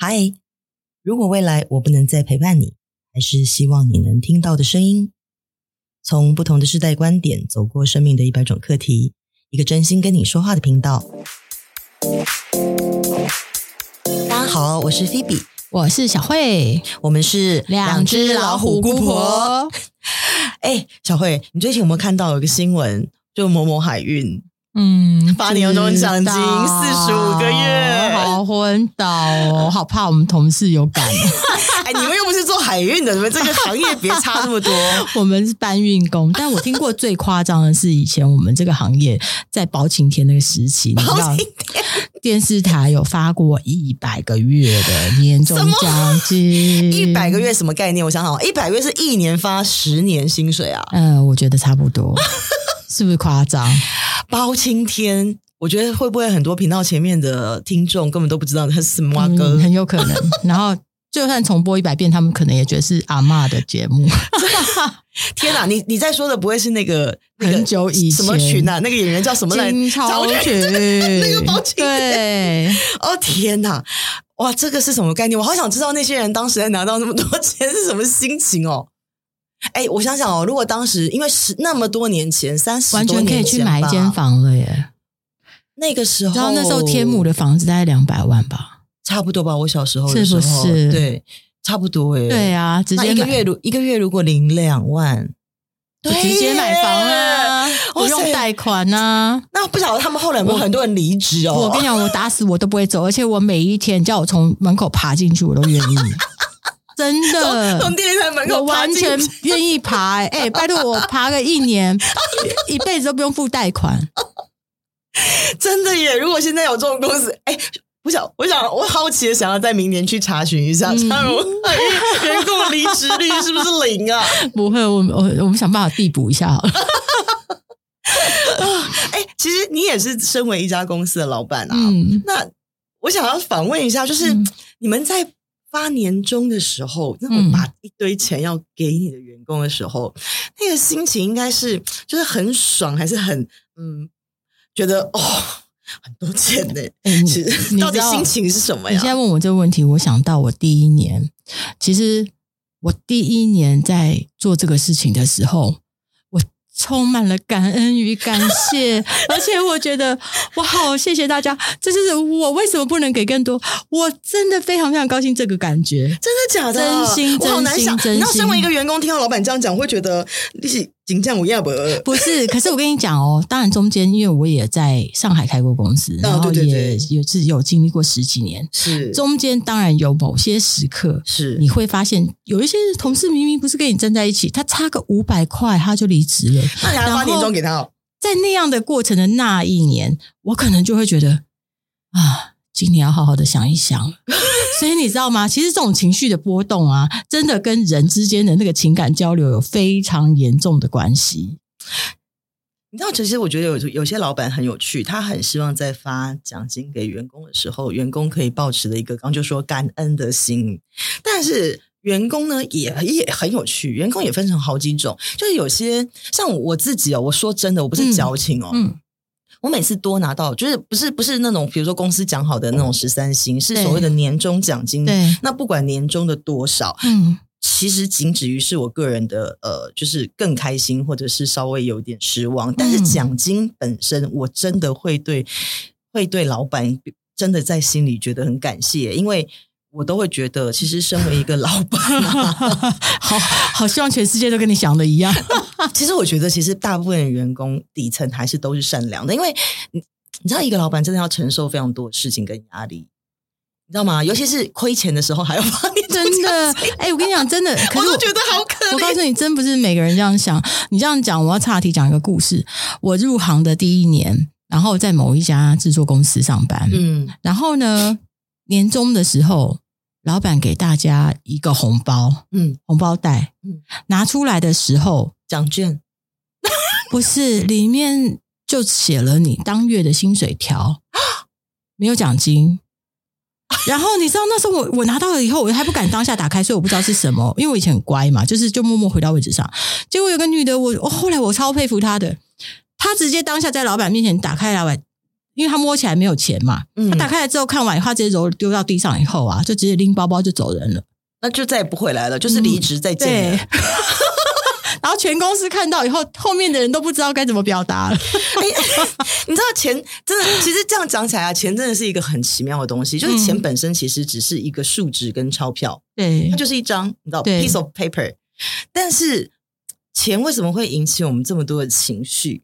嗨，如果未来我不能再陪伴你，还是希望你能听到的声音。从不同的世代观点，走过生命的一百种课题，一个真心跟你说话的频道。大家好，我是菲比，我是小慧，我们是两只老虎姑婆。哎，小慧，你最近有没有看到有个新闻，就某某海运？嗯，发年终奖金四十五个月，好昏倒哦！好怕我们同事有感。哎，你们又不是做海运的，你们这个行业别差那么多。我们是搬运工，但我听过最夸张的是，以前我们这个行业在包青天那个时期，你知道，电视台有发过一百个月的年终奖金。一百个月什么概念？我想想，一百个月是一年发十年薪水啊？嗯，我觉得差不多，是不是夸张？包青天，我觉得会不会很多频道前面的听众根本都不知道他是什么歌？嗯，很有可能。然后就算重播一百遍，他们可能也觉得是阿嬷的节目。天哪，你你在说的不会是那个很久以前什么群啊？那个演员叫什么来？金超群，那个包青天。对，哦天哪，哇，这个是什么概念？我好想知道那些人当时在拿到那么多 钱是什么心情哦。哎，我想想哦，如果当时因为十那么多年前，三十多年前，完全可以去买一间房了耶。那个时候，然后那时候天母的房子大概两百万吧，差不多吧。我小时候的时候，是不是？对，差不多哎。对啊，直接一个月如一个月如果领两万，就直接买房啊，不用贷款啊。那不晓得他们后来有没有很多人离职哦？我跟你讲，我打死我都不会走，而且我每一天叫我从门口爬进去，我都愿意。真的，从电视台门口我完全愿意爬，欸。哎、欸，拜托我爬个一年，一辈子都不用付贷款。真的耶！如果现在有这种公司，哎、欸，我想，我想，我好奇的想要在明年去查询一下，嗯、像我员工离职率是不是零啊？不会，我我我们想办法递补一下好了。哎、欸，其实你也是身为一家公司的老板啊。嗯，那我想要反问一下，就是、嗯、你们在。发年终的时候，那我把一堆钱要给你的员工的时候，嗯、那个心情应该是就是很爽，还是很嗯，觉得哦很多钱呢？欸、其实到底心情是什么呀？你现在问我这个问题，我想到我第一年，其实我第一年在做这个事情的时候。我充满了感恩与感谢，而且我觉得我好谢谢大家，这就是我为什么不能给更多。我真的非常非常高兴这个感觉，真的假的？真心，真心，我好难想。真心。你要身为一个员工，听到老板这样讲，会觉得你是。金匠我要不？不是，可是我跟你讲哦，当然中间因为我也在上海开过公司，哦、然后也有自己有经历过十几年，是中间当然有某些时刻是你会发现有一些同事明明不是跟你站在一起，他差个五百块他就离职了，那你还发年终给他哦？在那样的过程的那一年，我可能就会觉得啊。今年要好好的想一想，所以你知道吗？其实这种情绪的波动啊，真的跟人之间的那个情感交流有非常严重的关系。你知道，其实我觉得有有些老板很有趣，他很希望在发奖金给员工的时候，员工可以抱持的一个刚就说感恩的心。但是员工呢，也也很有趣，员工也分成好几种，就是有些像我自己哦，我说真的，我不是矫情哦。嗯嗯我每次多拿到，就是不是不是那种，比如说公司讲好的那种十三薪，是所谓的年终奖金。对，那不管年终的多少，嗯，其实仅止于是我个人的呃，就是更开心，或者是稍微有点失望。但是奖金本身，我真的会对会对老板真的在心里觉得很感谢，因为。我都会觉得，其实身为一个老板，好好希望全世界都跟你想的一样。其实我觉得，其实大部分员工底层还是都是善良的，因为你你知道，一个老板真的要承受非常多的事情跟压力，你知道吗？尤其是亏钱的时候，还要 帮你真的。哎，我跟你讲，真的，可是我，我都觉得好可怜。我告诉你，真不是每个人这样想。你这样讲，我要岔题讲一个故事。我入行的第一年，然后在某一家制作公司上班，嗯，然后呢？年终的时候，老板给大家一个红包，嗯，红包袋，嗯，拿出来的时候，奖券 不是里面就写了你当月的薪水条，没有奖金。然后你知道那时候我我拿到了以后，我还不敢当下打开，所以我不知道是什么，因为我以前很乖嘛，就是就默默回到位置上。结果有个女的，我我后来我超佩服她的，她直接当下在老板面前打开来。因为他摸起来没有钱嘛，他打开来之后看完以后，他直接揉丢到地上以后啊，就直接拎包包就走人了，那就再也不回来了，就是离职再见。嗯、然后全公司看到以后，后面的人都不知道该怎么表达了。你知道钱真的，其实这样讲起来啊，钱真的是一个很奇妙的东西。就是钱本身其实只是一个数值跟钞票，对，它就是一张你知道 piece of paper。但是钱为什么会引起我们这么多的情绪？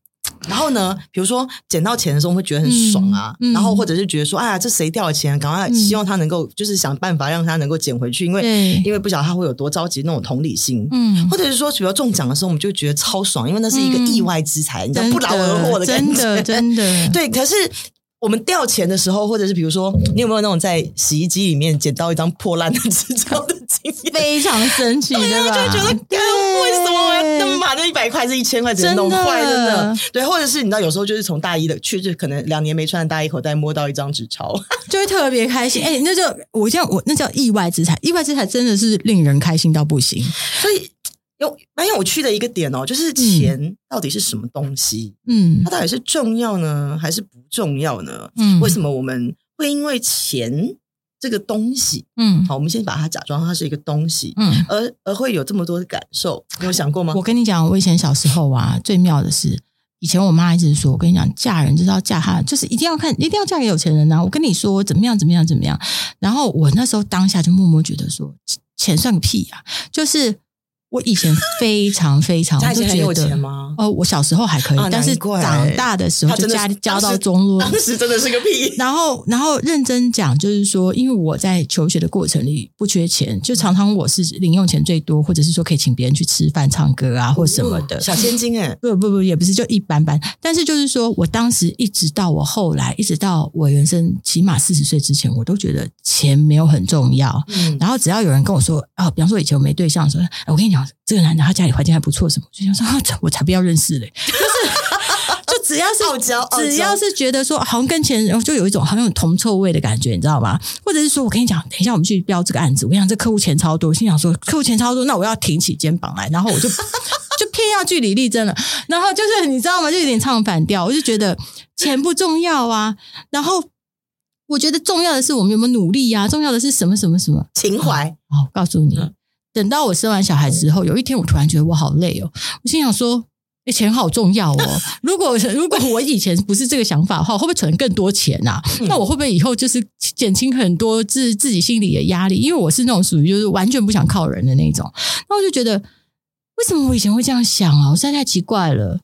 然后呢，比如说捡到钱的时候，会觉得很爽啊。嗯嗯、然后或者是觉得说，哎呀，这谁掉的钱？赶快希望他能够，就是想办法让他能够捡回去，因为因为不晓得他会有多着急那种同理心。嗯，或者是说，比如中奖的时候，我们就觉得超爽，因为那是一个意外之财，嗯、你知道不劳而获的感觉，真的，真的。对，可是。我们掉钱的时候，或者是比如说，你有没有那种在洗衣机里面捡到一张破烂的纸钞的经验？非常生气，对吧？就觉得，对为什么我要那么把那一百块、是一千块直接弄坏了呢？对，或者是你知道，有时候就是从大衣的，去就可能两年没穿的大衣口袋摸到一张纸钞，就会特别开心。哎、欸，那就我这样，我那叫意外之财，意外之财真的是令人开心到不行，所以。有蛮有趣的一个点哦，就是钱到底是什么东西？嗯，它到底是重要呢，还是不重要呢？嗯，为什么我们会因为钱这个东西，嗯，好，我们先把它假装它是一个东西，嗯，而而会有这么多的感受？你有想过吗？我跟你讲，我以前小时候啊，最妙的是，以前我妈一直说，我跟你讲，嫁人就是要嫁他，就是一定要看，一定要嫁给有钱人呐、啊。我跟你说，怎么样，怎么样，怎么样？然后我那时候当下就默默觉得说，钱算个屁啊，就是。我以前非常非常，家里很有钱吗？哦，我小时候还可以，但是长大的时候就家里交到中落，当时真的是个屁。然后，然后认真讲，就是说，因为我在求学的过程里不缺钱，就常常我是零用钱最多，或者是说可以请别人去吃饭、唱歌啊，或什么的小千金哎，不不不，也不是，就一般般。但是就是说我当时一直到我后来，一直到我人生起码四十岁之前，我都觉得钱没有很重要。嗯，然后只要有人跟我说啊，比方说以前我没对象的时候，我跟你讲。这个男的他家里环境还不错，什么？就想说啊，我才不要认识嘞！就是，就只要是只要是觉得说好像跟钱，然后就有一种好像有铜臭味的感觉，你知道吗？或者是说我跟你讲，等一下我们去标这个案子，我跟你讲这客户钱超多，我心想说客户钱超多，那我要挺起肩膀来，然后我就 就偏要据理力争了。然后 就是你知道吗？就有点唱反调，我就觉得钱不重要啊。然后我觉得重要的是我们有没有努力呀、啊？重要的是什么什么什么情怀？哦，告诉你。嗯等到我生完小孩之后，有一天我突然觉得我好累哦，我心想说：“哎，钱好重要哦！如果 如果我以前不是这个想法的话，会不会存更多钱啊？那我会不会以后就是减轻很多自自己心里的压力？因为我是那种属于就是完全不想靠人的那种，那我就觉得为什么我以前会这样想啊？我实在太奇怪了。”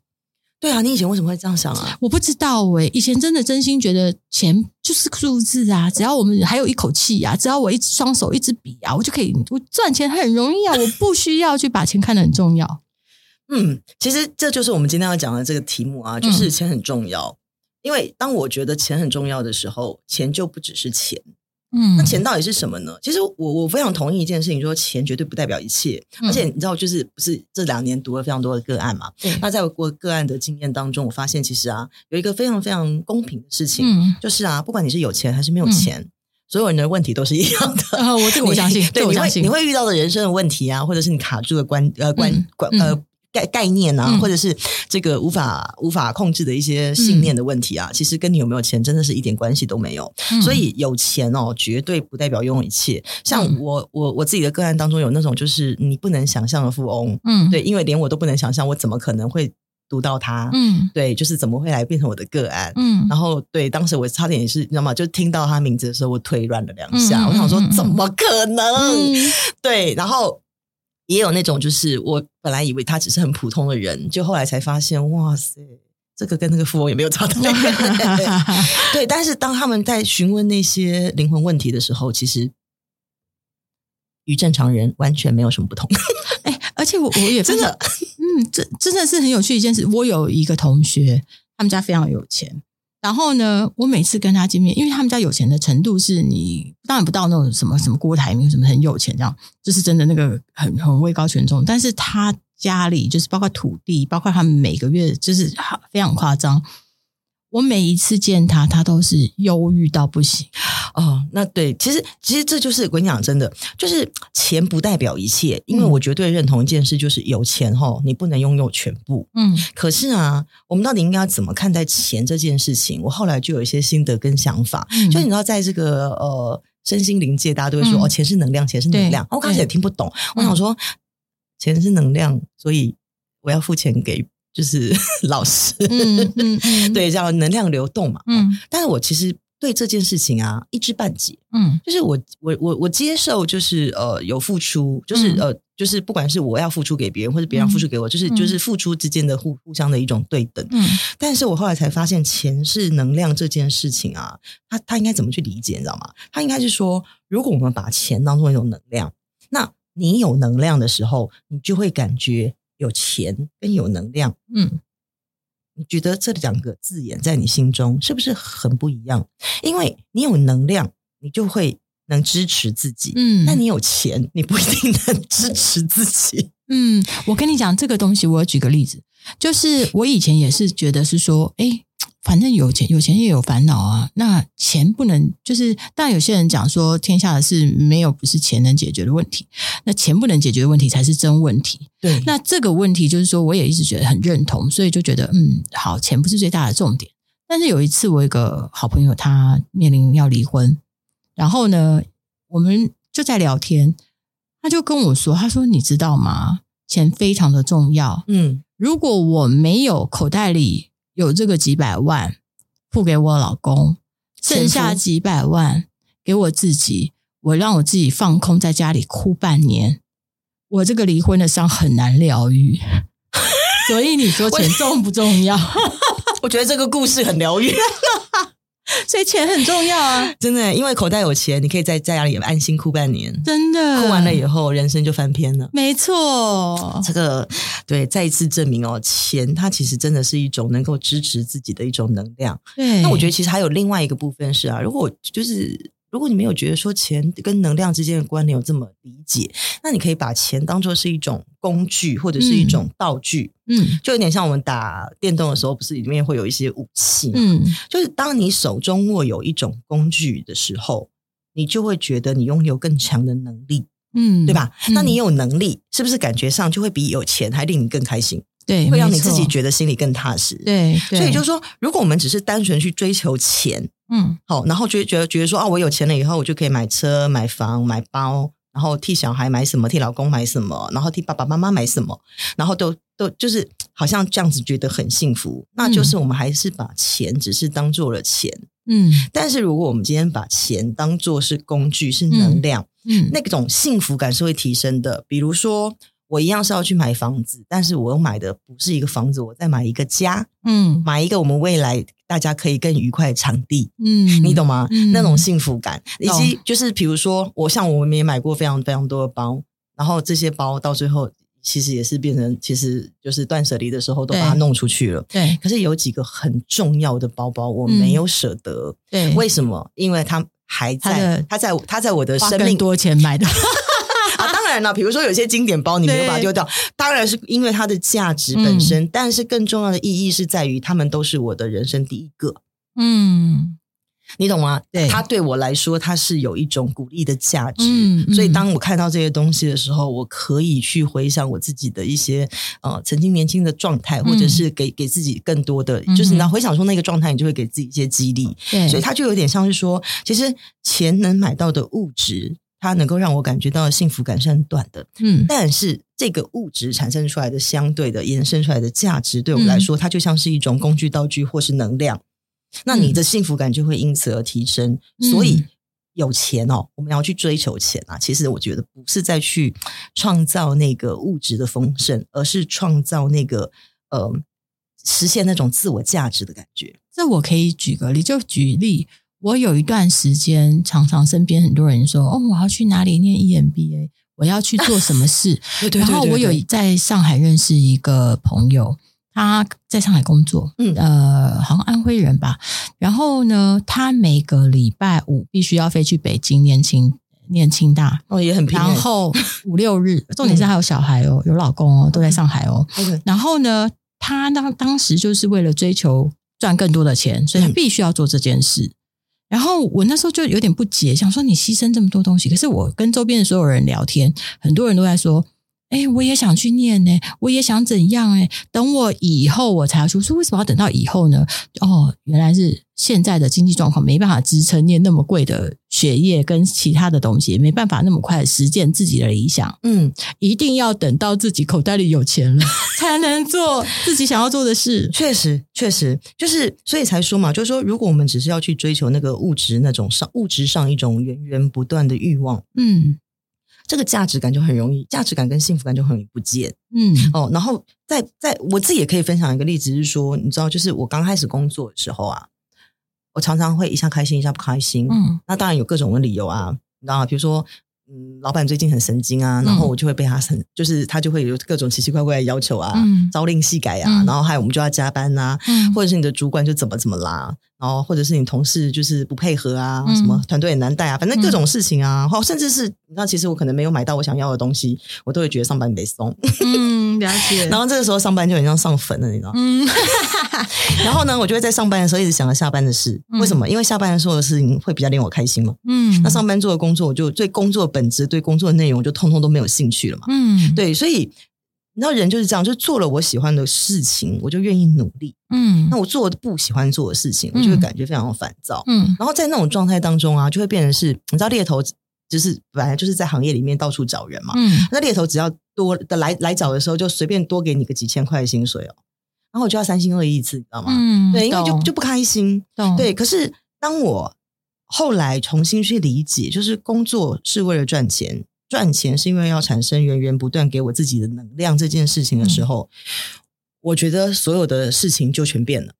对啊，你以前为什么会这样想啊？我不知道诶、欸、以前真的真心觉得钱就是数字啊，只要我们还有一口气啊，只要我一双手一支笔啊，我就可以，我赚钱很容易啊，我不需要去把钱看得很重要。嗯，其实这就是我们今天要讲的这个题目啊，就是钱很重要。嗯、因为当我觉得钱很重要的时候，钱就不只是钱。嗯，那钱到底是什么呢？其实我我非常同意一件事情，说钱绝对不代表一切。嗯、而且你知道，就是不是这两年读了非常多的个案嘛？对。那在我个案的经验当中，我发现其实啊，有一个非常非常公平的事情，嗯、就是啊，不管你是有钱还是没有钱，嗯、所有人的问题都是一样的。啊、我这个我相信，对，我相信你会你会遇到的人生的问题啊，或者是你卡住的关呃关关、嗯、呃。概概念啊，或者是这个无法无法控制的一些信念的问题啊，嗯、其实跟你有没有钱真的是一点关系都没有。嗯、所以有钱哦，绝对不代表拥有一切。像我我我自己的个案当中有那种就是你不能想象的富翁，嗯，对，因为连我都不能想象，我怎么可能会读到他？嗯，对，就是怎么会来变成我的个案？嗯，然后对，当时我差点也是，你知道吗？就听到他名字的时候，我腿软了两下，嗯、我想说怎么可能？嗯、对，然后。也有那种，就是我本来以为他只是很普通的人，就后来才发现，哇塞，这个跟那个富翁也没有差太远。对，但是当他们在询问那些灵魂问题的时候，其实与正常人完全没有什么不同。哎，而且我我也 真的，嗯，这真的是很有趣一件事。我有一个同学，他们家非常有钱。然后呢，我每次跟他见面，因为他们家有钱的程度是你当然不到那种什么什么郭台铭什么很有钱这样，就是真的那个很很位高权重。但是他家里就是包括土地，包括他们每个月就是非常夸张。我每一次见他，他都是忧郁到不行。哦，那对，其实其实这就是我跟你讲，真的就是钱不代表一切，因为我绝对认同一件事，就是有钱齁，你不能拥有全部。嗯，可是啊，我们到底应该要怎么看待钱这件事情？我后来就有一些心得跟想法。嗯，就你知道，在这个呃身心灵界，大家都会说、嗯、哦，钱是能量，钱是能量。我刚开始也听不懂，我想说钱是能量，所以我要付钱给就是 老师。嗯嗯嗯，对，叫能量流动嘛。嗯，但是我其实。对这件事情啊，一知半解。嗯，就是我我我我接受，就是呃有付出，就是、嗯、呃就是不管是我要付出给别人，或者别人付出给我，嗯、就是就是付出之间的互互相的一种对等。嗯，但是我后来才发现，钱是能量这件事情啊，它它应该怎么去理解，你知道吗？它应该是说，如果我们把钱当做一种能量，那你有能量的时候，你就会感觉有钱跟有能量，嗯。你觉得这两个字眼在你心中是不是很不一样？因为你有能量，你就会能支持自己。嗯，那你有钱，你不一定能支持自己。嗯，我跟你讲这个东西，我举个例子，就是我以前也是觉得是说，诶反正有钱，有钱也有烦恼啊。那钱不能就是，但有些人讲说，天下的事没有不是钱能解决的问题。那钱不能解决的问题才是真问题。对，那这个问题就是说，我也一直觉得很认同，所以就觉得，嗯，好，钱不是最大的重点。但是有一次，我一个好朋友，他面临要离婚，然后呢，我们就在聊天，他就跟我说，他说，你知道吗？钱非常的重要。嗯，如果我没有口袋里。有这个几百万付给我老公，剩下几百万给我自己，我让我自己放空在家里哭半年。我这个离婚的伤很难疗愈，所以你说钱重不重要？我觉得这个故事很疗愈。所以钱很重要啊，真的，因为口袋有钱，你可以在在家里安心哭半年。真的，哭完了以后，人生就翻篇了。没错，这个对，再一次证明哦，钱它其实真的是一种能够支持自己的一种能量。对，那我觉得其实还有另外一个部分是啊，如果就是。如果你没有觉得说钱跟能量之间的关联有这么理解，那你可以把钱当做是一种工具或者是一种道具，嗯，就有点像我们打电动的时候，不是里面会有一些武器，嗯，就是当你手中握有一种工具的时候，你就会觉得你拥有更强的能力，嗯，对吧？那你有能力，是不是感觉上就会比有钱还令你更开心？对，会让你自己觉得心里更踏实。对，对，所以就是说，如果我们只是单纯去追求钱，嗯，好，然后觉得觉得觉得说啊，我有钱了以后，我就可以买车、买房、买包，然后替小孩买什么，替老公买什么，然后替爸爸妈妈买什么，然后都都就是好像这样子觉得很幸福。那就是我们还是把钱只是当做了钱，嗯。但是如果我们今天把钱当做是工具，是能量，嗯，嗯，那种幸福感是会提升的。比如说。我一样是要去买房子，但是我又买的不是一个房子，我在买一个家，嗯，买一个我们未来大家可以更愉快的场地，嗯，你懂吗？嗯、那种幸福感，以及就是比如说，我像我们也买过非常非常多的包，然后这些包到最后其实也是变成，其实就是断舍离的时候都把它弄出去了，对。可是有几个很重要的包包我没有舍得，对，为什么？因为它还在，它在，它在我的生命多钱买的。当然了，比如说有些经典包你没有把它丢掉，当然是因为它的价值本身。嗯、但是更重要的意义是在于，他们都是我的人生第一个。嗯，你懂吗？对，它对我来说，它是有一种鼓励的价值。嗯嗯、所以当我看到这些东西的时候，我可以去回想我自己的一些呃曾经年轻的状态，或者是给给自己更多的，嗯、就是你要回想出那个状态，你就会给自己一些激励。对，所以它就有点像是说，其实钱能买到的物质。它能够让我感觉到的幸福感是很短的，嗯，但是这个物质产生出来的相对的延伸出来的价值，对我们来说，它就像是一种工具、道具或是能量。那你的幸福感就会因此而提升。所以有钱哦，我们要去追求钱啊。其实我觉得不是在去创造那个物质的丰盛，而是创造那个呃，实现那种自我价值的感觉。这我可以举个例，就举例。我有一段时间，常常身边很多人说：“哦，我要去哪里念 EMBA，我要去做什么事。”对对对对对。然后我有在上海认识一个朋友，他在上海工作，嗯呃，好像安徽人吧。然后呢，他每个礼拜五必须要飞去北京念清念清大，哦，也很拼。然后五六日，重点是还有小孩哦，有老公哦，都在上海哦。然后呢，他当当时就是为了追求。赚更多的钱，所以他必须要做这件事。嗯、然后我那时候就有点不解，想说你牺牲这么多东西，可是我跟周边的所有人聊天，很多人都在说。哎，我也想去念呢，我也想怎样哎？等我以后我才要出。说为什么要等到以后呢？哦，原来是现在的经济状况没办法支撑念那么贵的学业跟其他的东西，没办法那么快实践自己的理想。嗯，一定要等到自己口袋里有钱了，才能做自己想要做的事。确实，确实就是，所以才说嘛，就是说，如果我们只是要去追求那个物质那种上物质上一种源源不断的欲望，嗯。这个价值感就很容易，价值感跟幸福感就很容易不见。嗯，哦，然后在在我自己也可以分享一个例子，是说，你知道，就是我刚开始工作的时候啊，我常常会一下开心，一下不开心。嗯，那当然有各种的理由啊，你知道吗？比如说。嗯，老板最近很神经啊，然后我就会被他很，就是他就会有各种奇奇怪怪的要求啊，嗯、朝令夕改啊，嗯、然后还有我们就要加班啊，嗯、或者是你的主管就怎么怎么啦，然后或者是你同事就是不配合啊，嗯、什么团队很难带啊，反正各种事情啊，或、嗯、甚至是你知道，其实我可能没有买到我想要的东西，我都会觉得上班得松。嗯，了解。然后这个时候上班就很像上坟了，你知道吗？嗯。然后呢，我就会在上班的时候一直想着下班的事。为什么？因为下班的时候的事情会比较令我开心嘛。嗯，那上班做的工作，我就对工作本质、对工作的内容，就通通都没有兴趣了嘛。嗯，对，所以你知道，人就是这样，就做了我喜欢的事情，我就愿意努力。嗯，那我做不喜欢做的事情，我就会感觉非常的烦躁。嗯，然后在那种状态当中啊，就会变成是，你知道，猎头就是本来就是在行业里面到处找人嘛。嗯，那猎头只要多的来来找的时候，就随便多给你个几千块的薪水哦。然后我就要三心二意一次，你知道吗？嗯，对，因为就就不开心。懂对，可是当我后来重新去理解，就是工作是为了赚钱，赚钱是因为要产生源源不断给我自己的能量这件事情的时候，嗯、我觉得所有的事情就全变了。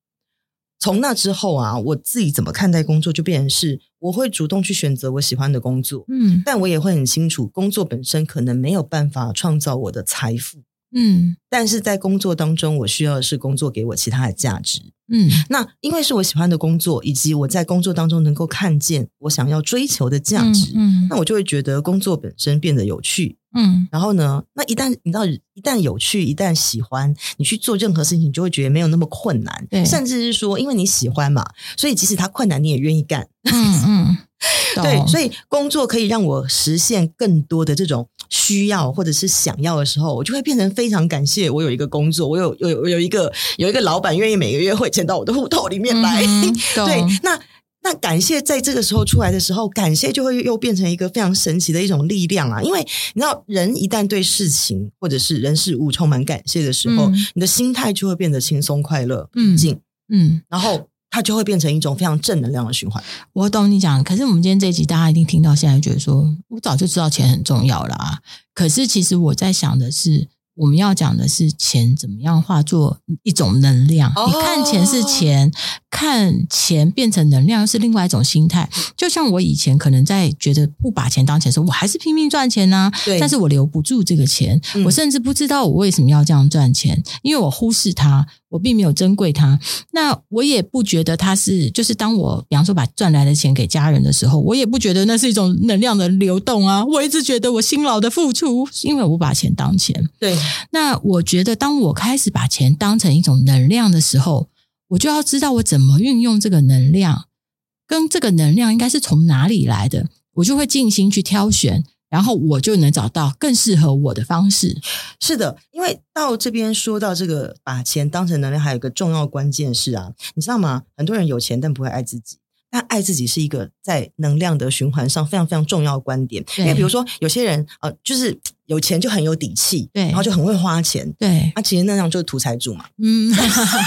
从那之后啊，我自己怎么看待工作，就变成是我会主动去选择我喜欢的工作。嗯，但我也会很清楚，工作本身可能没有办法创造我的财富。嗯，但是在工作当中，我需要的是工作给我其他的价值。嗯，那因为是我喜欢的工作，以及我在工作当中能够看见我想要追求的价值，嗯，嗯，那我就会觉得工作本身变得有趣。嗯，然后呢，那一旦你知道，一旦有趣，一旦喜欢，你去做任何事情，你就会觉得没有那么困难。对，甚至是说，因为你喜欢嘛，所以即使它困难，你也愿意干。嗯嗯，对，所以工作可以让我实现更多的这种。需要或者是想要的时候，我就会变成非常感谢我有一个工作，我有有有一个有一个老板愿意每个月汇钱到我的户头里面来。嗯、对，那那感谢在这个时候出来的时候，感谢就会又变成一个非常神奇的一种力量啊！因为你知道，人一旦对事情或者是人事物充满感谢的时候，嗯、你的心态就会变得轻松快乐、平静。嗯，然后。它就会变成一种非常正能量的循环。我懂你讲，可是我们今天这一集，大家一定听到现在，觉得说我早就知道钱很重要了啊。可是其实我在想的是，我们要讲的是钱怎么样化作一种能量。哦、你看钱是钱，看钱变成能量是另外一种心态。就像我以前可能在觉得不把钱当钱的时候，我还是拼命赚钱啊。对，但是我留不住这个钱，嗯、我甚至不知道我为什么要这样赚钱，因为我忽视它。我并没有珍贵它，那我也不觉得它是，就是当我比方说把赚来的钱给家人的时候，我也不觉得那是一种能量的流动啊。我一直觉得我辛劳的付出，因为我把钱当钱。对，那我觉得当我开始把钱当成一种能量的时候，我就要知道我怎么运用这个能量，跟这个能量应该是从哪里来的，我就会尽心去挑选。然后我就能找到更适合我的方式。是的，因为到这边说到这个把钱当成能量，还有一个重要关键是啊，你知道吗？很多人有钱但不会爱自己，但爱自己是一个在能量的循环上非常非常重要的观点。对因为比如说有些人呃，就是有钱就很有底气，对，然后就很会花钱，对，那、啊、其实那样就是土财主嘛，嗯，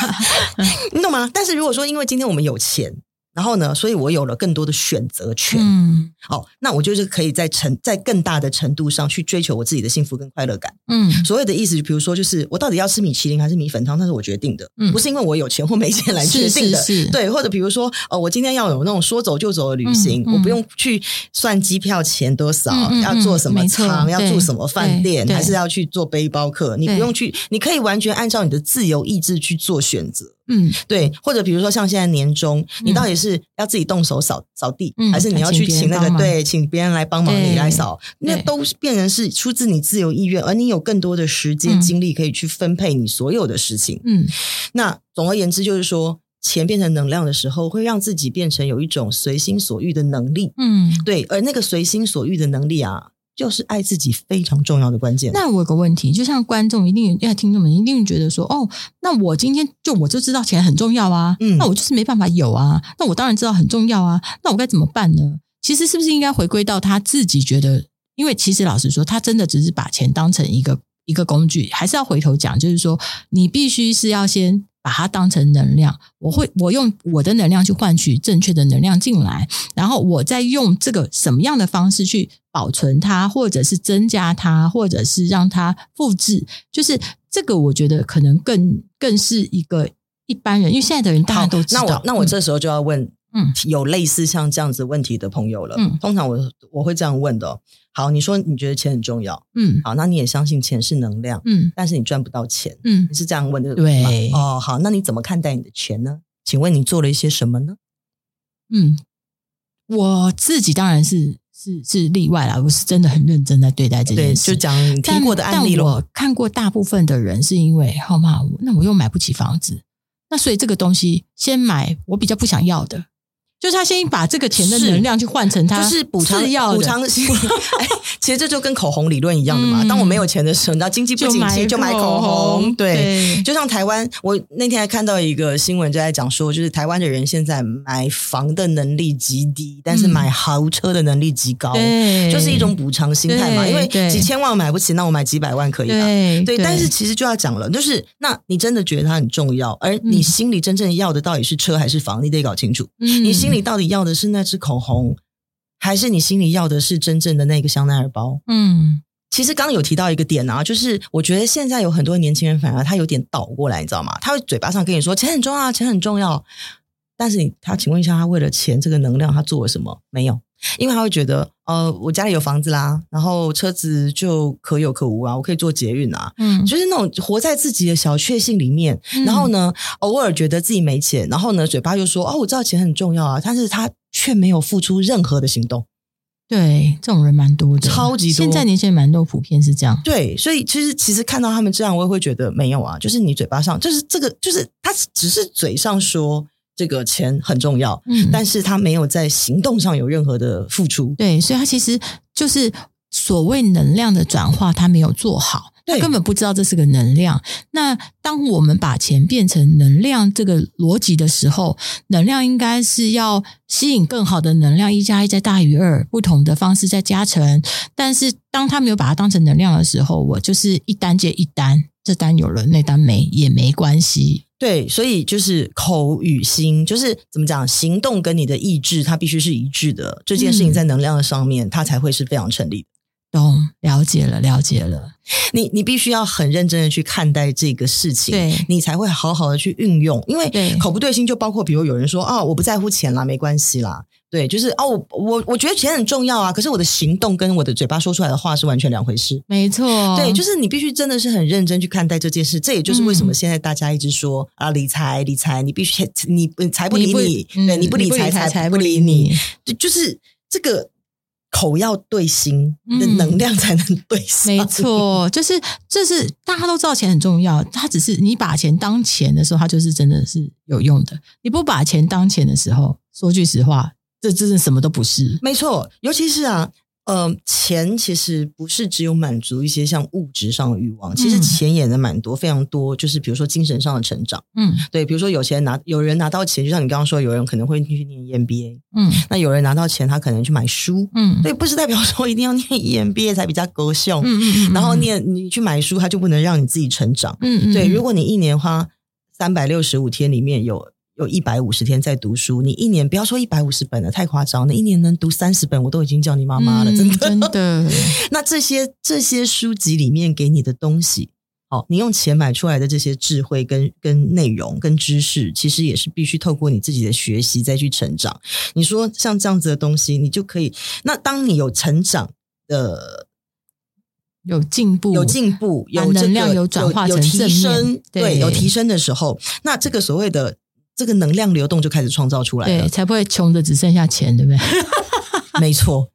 你懂吗？但是如果说因为今天我们有钱。然后呢，所以我有了更多的选择权。嗯，哦，那我就是可以在成在更大的程度上去追求我自己的幸福跟快乐感。嗯，所有的意思就比如说，就是我到底要吃米其林还是米粉汤，那是我决定的，嗯，不是因为我有钱或没钱来决定的。是是是，对，或者比如说，哦，我今天要有那种说走就走的旅行，嗯嗯、我不用去算机票钱多少，要坐什么舱，要住什么饭店，还是要去做背包客，你不用去，你可以完全按照你的自由意志去做选择。嗯，对，或者比如说像现在年终，你到底是要自己动手扫扫地，嗯、还是你要去请那个对，请别人来帮忙你来扫？那都变成是出自你自由意愿，而你有更多的时间精力可以去分配你所有的事情。嗯，那总而言之就是说，钱变成能量的时候，会让自己变成有一种随心所欲的能力。嗯，对，而那个随心所欲的能力啊，就是爱自己非常重要的关键。那我有个问题，就像观众一定要听众们一定觉得说，哦，那我今天就我就知道钱很重要啊，嗯，那我就是没办法有啊，那我当然知道很重要啊，那我该怎么办呢？其实是不是应该回归到他自己觉得？因为其实老实说，他真的只是把钱当成一个一个工具，还是要回头讲，就是说你必须是要先。把它当成能量，我会我用我的能量去换取正确的能量进来，然后我再用这个什么样的方式去保存它，或者是增加它，或者是让它复制，就是这个我觉得可能更更是一个一般人，因为现在的人大家都知道。那我那我这时候就要问。嗯，有类似像这样子问题的朋友了。嗯，通常我我会这样问的哦。好，你说你觉得钱很重要。嗯，好，那你也相信钱是能量。嗯，但是你赚不到钱。嗯，你是这样问的对。哦，好，那你怎么看待你的钱呢？请问你做了一些什么呢？嗯，我自己当然是是是例外啦，我是真的很认真在对待这件事。就讲听过的案例了。我看过大部分的人是因为好吗？那我又买不起房子，那所以这个东西先买我比较不想要的。就是他先把这个钱的能量去换成他就是补偿补偿心理。哎，其实这就跟口红理论一样的嘛。当我没有钱的时候，你知道经济不景气就买口红。对，就像台湾，我那天还看到一个新闻，就在讲说，就是台湾的人现在买房的能力极低，但是买豪车的能力极高，就是一种补偿心态嘛。因为几千万我买不起，那我买几百万可以吧？对，但是其实就要讲了，就是那你真的觉得它很重要，而你心里真正要的到底是车还是房？你得搞清楚。你心。你到底要的是那支口红，还是你心里要的是真正的那个香奈儿包？嗯，其实刚刚有提到一个点啊，就是我觉得现在有很多年轻人，反而他有点倒过来，你知道吗？他会嘴巴上跟你说钱很重要，钱很重要，但是你他请问一下，他为了钱这个能量，他做了什么？没有。因为他会觉得，呃，我家里有房子啦，然后车子就可有可无啊，我可以坐捷运啊，嗯，就是那种活在自己的小确幸里面，嗯、然后呢，偶尔觉得自己没钱，然后呢，嘴巴又说，哦，我知道钱很重要啊，但是他却没有付出任何的行动。对，这种人蛮多的，超级多。现在年轻人蛮多，普遍是这样。对，所以其实其实看到他们这样，我也会觉得没有啊，就是你嘴巴上，就是这个，就是他只是嘴上说。这个钱很重要，嗯，但是他没有在行动上有任何的付出，对，所以他其实就是所谓能量的转化，他没有做好，他根本不知道这是个能量。那当我们把钱变成能量这个逻辑的时候，能量应该是要吸引更好的能量，一加一再大于二，不同的方式在加成。但是当他没有把它当成能量的时候，我就是一单接一单，这单有了，那单没也没关系。对，所以就是口与心，就是怎么讲，行动跟你的意志，它必须是一致的。这件事情在能量的上面，嗯、它才会是非常成立的。懂，了解了，了解了。你你必须要很认真的去看待这个事情，对，你才会好好的去运用。因为口不对心，就包括比如有人说啊、哦，我不在乎钱啦，没关系啦。对，就是哦，我我我觉得钱很重要啊，可是我的行动跟我的嘴巴说出来的话是完全两回事。没错，对，就是你必须真的是很认真去看待这件事。这也就是为什么现在大家一直说、嗯、啊，理财理财，你必须你财不理你，你不对，你不理财财不理你，就就是这个口要对心，的能量才能对心。没错，就是就是大家都知道钱很重要，它只是你把钱当钱的时候，它就是真的是有用的。你不把钱当钱的时候，说句实话。这真的什么都不是，没错。尤其是啊，呃，钱其实不是只有满足一些像物质上的欲望，嗯、其实钱也能蛮多，非常多。就是比如说精神上的成长，嗯，对，比如说有钱拿，有人拿到钱，就像你刚刚说，有人可能会去念 EMBA，嗯，那有人拿到钱，他可能去买书，嗯，对，不是代表说一定要念 EMBA 才比较高效，嗯，嗯，嗯，然后念你去买书，他就不能让你自己成长，嗯，嗯，对，如果你一年花三百六十五天里面有。有一百五十天在读书，你一年不要说一百五十本了，太夸张。了一年能读三十本，我都已经叫你妈妈了，真的。真的。那这些这些书籍里面给你的东西，哦，你用钱买出来的这些智慧跟跟内容跟知识，其实也是必须透过你自己的学习再去成长。你说像这样子的东西，你就可以。那当你有成长的，有进步，有进步，有、这个、能量有转化成正面，有提升，对，对，有提升的时候，那这个所谓的。这个能量流动就开始创造出来了，对，才不会穷的只剩下钱，对不对？没错，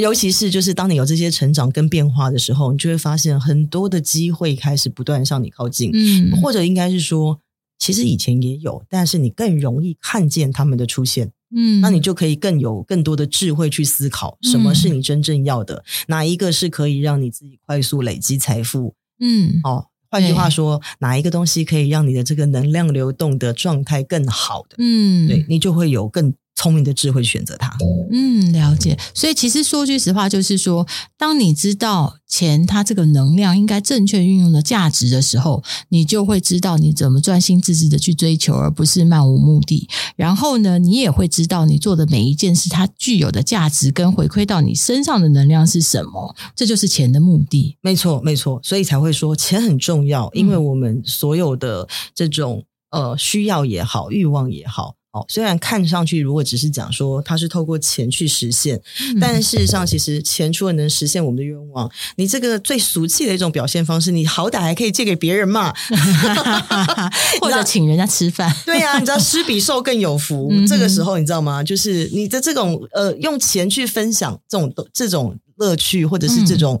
尤其是就是当你有这些成长跟变化的时候，你就会发现很多的机会开始不断向你靠近，嗯，或者应该是说其实以前也有，但是你更容易看见他们的出现。嗯，那你就可以更有更多的智慧去思考，什么是你真正要的，嗯、哪一个是可以让你自己快速累积财富？嗯，哦，换句话说，哪一个东西可以让你的这个能量流动的状态更好的？嗯，对，你就会有更。聪明的智慧选择它，嗯，了解。所以其实说句实话，就是说，当你知道钱它这个能量应该正确运用的价值的时候，你就会知道你怎么专心致志的去追求，而不是漫无目的。然后呢，你也会知道你做的每一件事它具有的价值跟回馈到你身上的能量是什么。这就是钱的目的。没错，没错。所以才会说钱很重要，因为我们所有的这种呃需要也好，欲望也好。虽然看上去，如果只是讲说它是透过钱去实现，嗯、但事实上，其实钱除了能实现我们的愿望，你这个最俗气的一种表现方式，你好歹还可以借给别人嘛，或者请人家吃饭。对呀、啊，你知道施比受更有福。这个时候，你知道吗？就是你的这种呃，用钱去分享这种这种乐趣，或者是这种、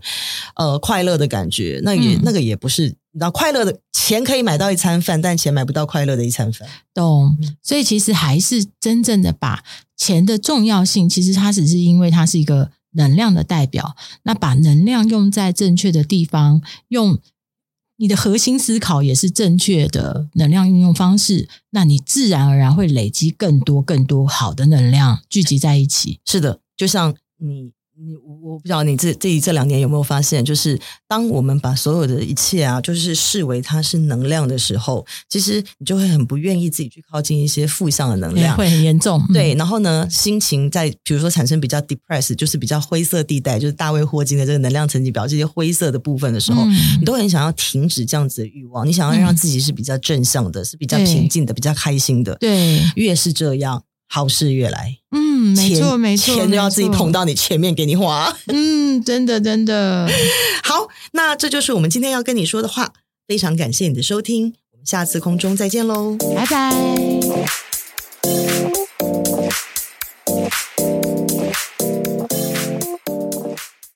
嗯、呃快乐的感觉，那也、嗯、那个也不是。你知道快乐的钱可以买到一餐饭，但钱买不到快乐的一餐饭。懂，所以其实还是真正的把钱的重要性，其实它只是因为它是一个能量的代表。那把能量用在正确的地方，用你的核心思考也是正确的能量运用方式，那你自然而然会累积更多更多好的能量聚集在一起。是的，就像你。你我我不知道你这这这两年有没有发现，就是当我们把所有的一切啊，就是视为它是能量的时候，其实你就会很不愿意自己去靠近一些负向的能量，会很严重。对，然后呢，心情在比如说产生比较 depressed，就是比较灰色地带，就是大卫霍金的这个能量层级表这些灰色的部分的时候，嗯、你都很想要停止这样子的欲望，你想要让自己是比较正向的，嗯、是比较平静的，比较开心的。对，越是这样。好事越来，嗯，没错，没错，钱就要自己捧到你前面给你花，嗯，真的，真的。好，那这就是我们今天要跟你说的话。非常感谢你的收听，我们下次空中再见喽，拜拜。